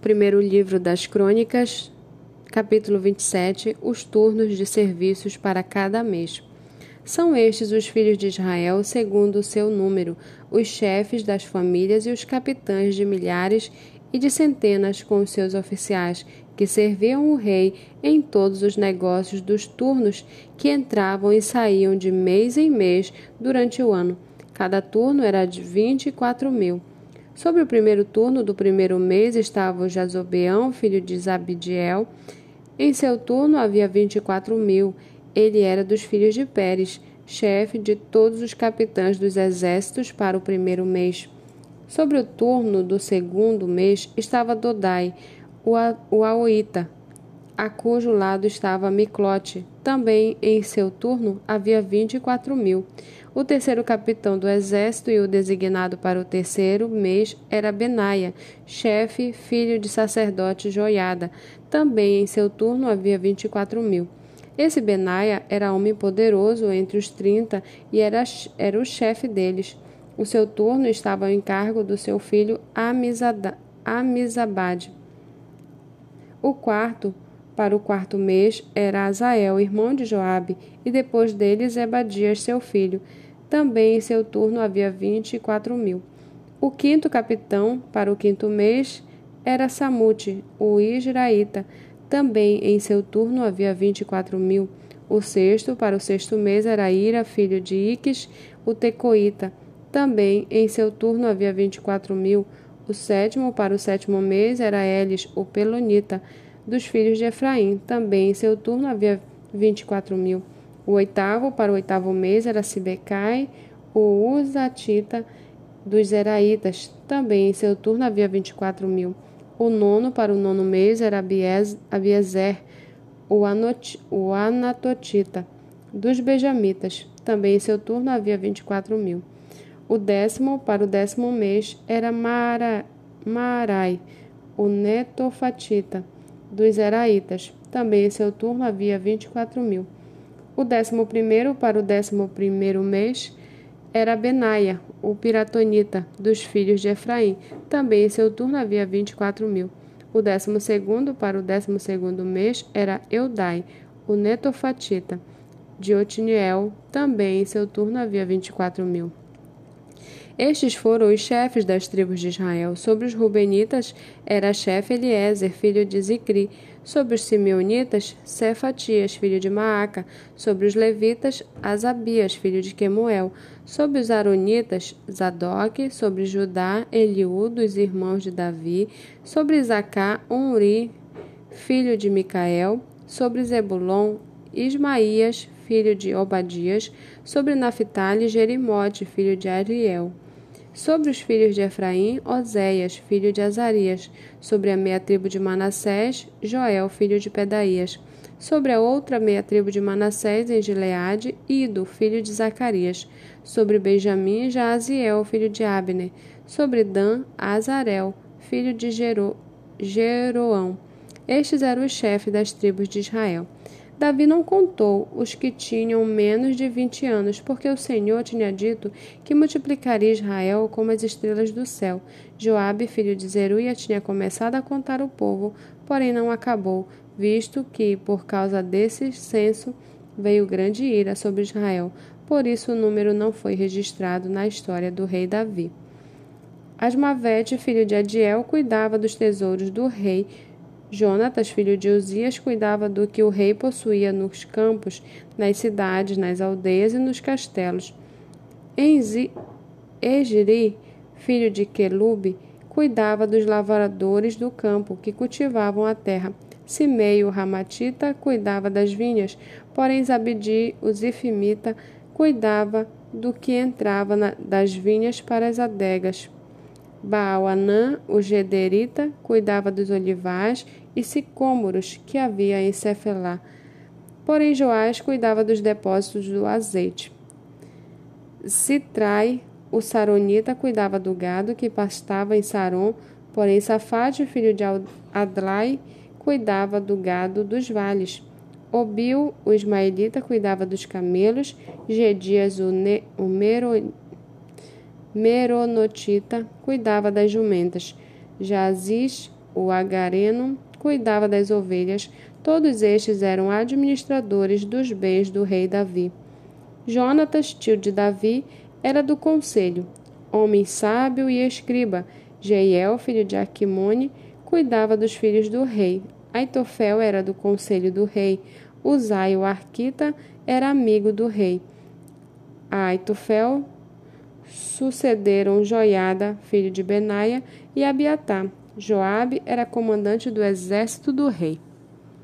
Primeiro livro das Crônicas, capítulo 27, os turnos de serviços para cada mês. São estes os filhos de Israel, segundo o seu número, os chefes das famílias e os capitães de milhares e de centenas com os seus oficiais, que serviam o rei em todos os negócios dos turnos que entravam e saíam de mês em mês durante o ano. Cada turno era de vinte e quatro mil. Sobre o primeiro turno do primeiro mês estava o Jazobeão, filho de Zabidiel. Em seu turno havia vinte e quatro mil. Ele era dos filhos de Pérez, chefe de todos os capitães dos exércitos para o primeiro mês. Sobre o turno do segundo mês estava Dodai, o Aoita, a cujo lado estava Miclote. Também em seu turno havia vinte e quatro mil. O terceiro capitão do exército e o designado para o terceiro mês era Benaia, chefe, filho de sacerdote Joiada. Também em seu turno havia vinte e quatro mil. Esse Benaia era homem poderoso entre os trinta e era, era o chefe deles. O seu turno estava ao encargo do seu filho Amizabade. O quarto, para o quarto mês, era Azael, irmão de Joabe, e depois dele Zebadias, seu filho. Também em seu turno havia vinte e quatro mil. O quinto capitão, para o quinto mês, era Samute, o Israelita. Também em seu turno havia vinte e quatro mil. O sexto, para o sexto mês, era Ira, filho de Iques, o Tecoíta. Também em seu turno havia vinte e quatro mil. O sétimo, para o sétimo mês, era Elis, o Pelonita, dos filhos de Efraim. Também em seu turno havia vinte e quatro mil. O oitavo, para o oitavo mês, era Sibecai, o Uzatita, dos Zeraitas. Também em seu turno havia vinte e quatro mil. O nono, para o nono mês, era Abiezer, o, o Anatotita, dos Benjamitas. Também em seu turno havia vinte e quatro mil. O décimo, para o décimo mês, era Mara, Marai, o netofatita, dos Heraitas. Também em seu turno havia vinte e quatro mil. O décimo primeiro, para o décimo primeiro mês, era Benaia, o piratonita, dos filhos de Efraim. Também em seu turno havia vinte e quatro mil. O décimo segundo, para o décimo segundo mês, era Eudai, o netofatita, de Otiniel. Também em seu turno havia vinte e quatro mil. Estes foram os chefes das tribos de Israel. Sobre os Rubenitas era chefe Eliezer, filho de Zicri. Sobre os Simeonitas, Cefatias, filho de Maaca. Sobre os Levitas, Asabias, filho de Quemuel. Sobre os Aronitas, Zadok. Sobre Judá, Eliú, dos irmãos de Davi. Sobre Isacar, Unri, filho de Micael. Sobre Zebulon, Ismaías, filho de Obadias. Sobre Naphtali, Jerimote, filho de Ariel. Sobre os filhos de Efraim, Oséias, filho de Azarias. Sobre a meia tribo de Manassés, Joel, filho de Pedaías. Sobre a outra meia tribo de Manassés, em Gileade, Ido, filho de Zacarias. Sobre Benjamim, Jaziel, filho de Abner. Sobre Dan, Azarel, filho de Jero, Jeroão. Estes eram os chefes das tribos de Israel. Davi não contou os que tinham menos de vinte anos, porque o Senhor tinha dito que multiplicaria Israel como as estrelas do céu. Joabe, filho de Zeruia, tinha começado a contar o povo, porém não acabou, visto que, por causa desse censo, veio grande ira sobre Israel. Por isso o número não foi registrado na história do rei Davi. Asmavete, filho de Adiel, cuidava dos tesouros do rei Jonatas, filho de Uzias, cuidava do que o rei possuía nos campos, nas cidades, nas aldeias e nos castelos. Egiri, filho de Quelube, cuidava dos lavradores do campo que cultivavam a terra. Simei, o Ramatita, cuidava das vinhas, porém Zabidi, o Zifimita, cuidava do que entrava na, das vinhas para as adegas. Baal-Anã, o Gederita, cuidava dos olivais e sicômoros que havia em Cefelá. Porém, Joás cuidava dos depósitos do azeite. Citrai, o Saronita, cuidava do gado que pastava em Saron, porém Safate, filho de Adlai, cuidava do gado dos vales. Obil, o Ismaelita, cuidava dos camelos, Gedias, o, ne, o Mero, Meronotita, cuidava das jumentas. Jazis, o Agareno cuidava das ovelhas. Todos estes eram administradores dos bens do rei Davi. Jonatas, tio de Davi, era do conselho, homem sábio e escriba. Jeiel, filho de Aquimone, cuidava dos filhos do rei. Aitofel era do conselho do rei. Uzai, o arquita, era amigo do rei. Aitofel sucederam Joiada, filho de Benaia, e Abiatá. Joabe era comandante do exército do rei.